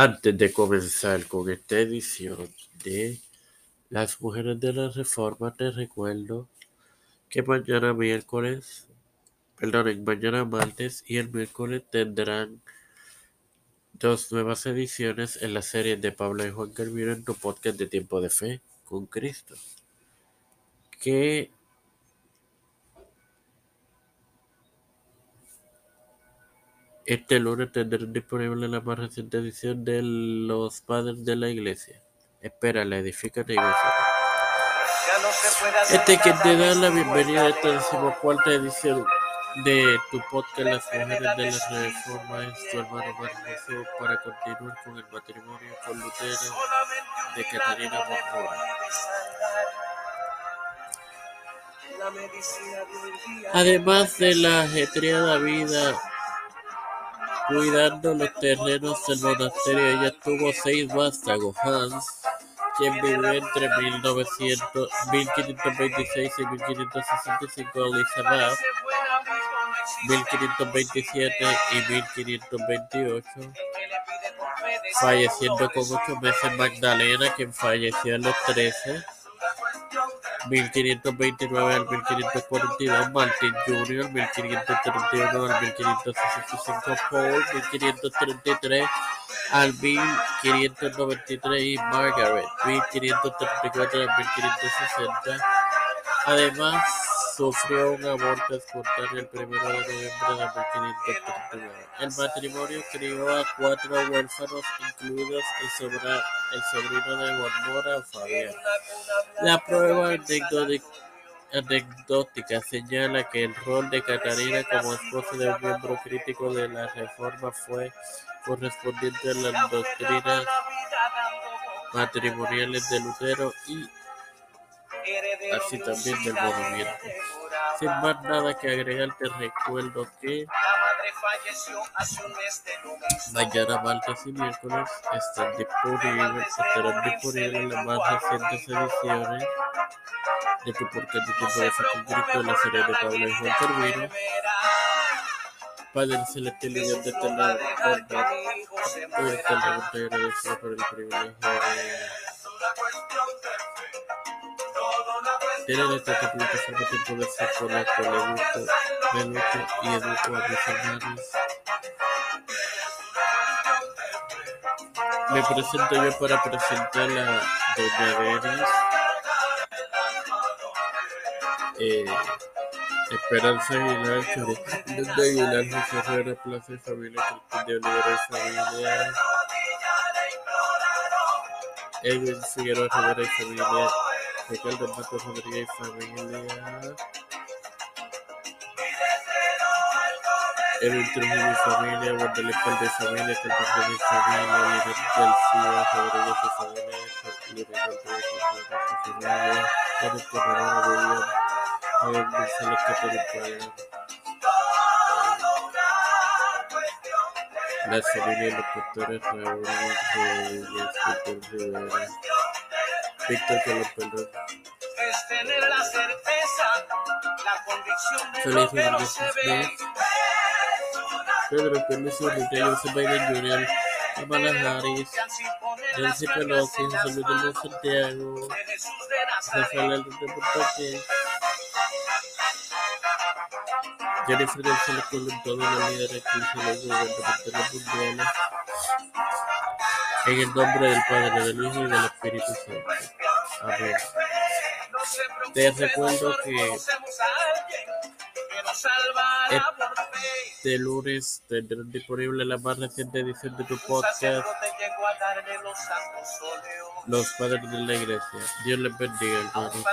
Antes de comenzar con esta edición de Las Mujeres de la Reforma, te recuerdo que mañana miércoles, perdón, mañana martes y el miércoles tendrán dos nuevas ediciones en la serie de Pablo y Juan Carmino en tu podcast de Tiempo de Fe con Cristo. Que Este lunes tendrán disponible la más reciente edición de Los Padres de la Iglesia. Espera, la edifican y Este que te da la bienvenida a esta decimocuarta edición de tu podcast Las Mujeres de la Reforma es tu hermano Marcos para continuar con el matrimonio con Lutero de Catarina Borrora. Además de la ajetreada vida cuidando los terrenos del monasterio. Ella tuvo seis vástagos, Hans, quien vivió entre 1900, 1526 y 1565, Elizabeth, 1527 y 1528, falleciendo con ocho meses Magdalena, quien falleció a los 13. 1529 al 1542, Martin Jr., 1531 al 1565, Paul, 1533 al 1593 y Margaret, 1534 al 1560. Además, sufrió un aborto espontáneo el 1 de noviembre de 1539. El matrimonio crió a cuatro huérfanos, incluidos el, sobrino de Guamora, Fabián. La prueba anecdótica señala que el rol de Catarina como esposa de un miembro crítico de la Reforma fue correspondiente a las doctrinas matrimoniales de Lutero y así también del movimiento. Sin más nada que agregar, te recuerdo que mañana, martes y miércoles están disponibles, estarán disponibles las más recientes ediciones de tu portal de tiempo de Cristo, la serie de Pablo y Juan Carvino. Padre Celestial y Dios de bondad, hoy está el por el privilegio de Tienen esta plataforma de poder ser con la cual educo, educo y educo a hermanos. Me presento yo para presentar a Doña Veris, eh, Esperanza Aguilar, Doña Aguilar, José Herrera, Plaza de Familia, Cristín de Olivera y Familia, Edwin Figueroa Rivera y Familia, Ricardo Matos Rodríguez y Familia, Edwin Trujillo y Familia, Guadalupe de Familia, Carlos de Familia, Libertad Rodríguez y Familia, Rodríguez y Familia, Juan Corredor de Guión, Javier González La familia de Rivera, Víctor Colón Perdón, Feliz Rodríguez Smith, Pedro Pérez Urrutia, José Biden Jr., Kamala Harris, Nancy Pelosi, José Luis de Santiago, Rafael de Portoque, Jennifer González Colón, líderes cristianos de los mundiales, en el nombre del Padre, del Hijo y del Espíritu Santo. Amén. Te recuerdo que este lunes tendrán disponible la más reciente edición de tu podcast Los Padres de la Iglesia. Dios les bendiga, hermanos.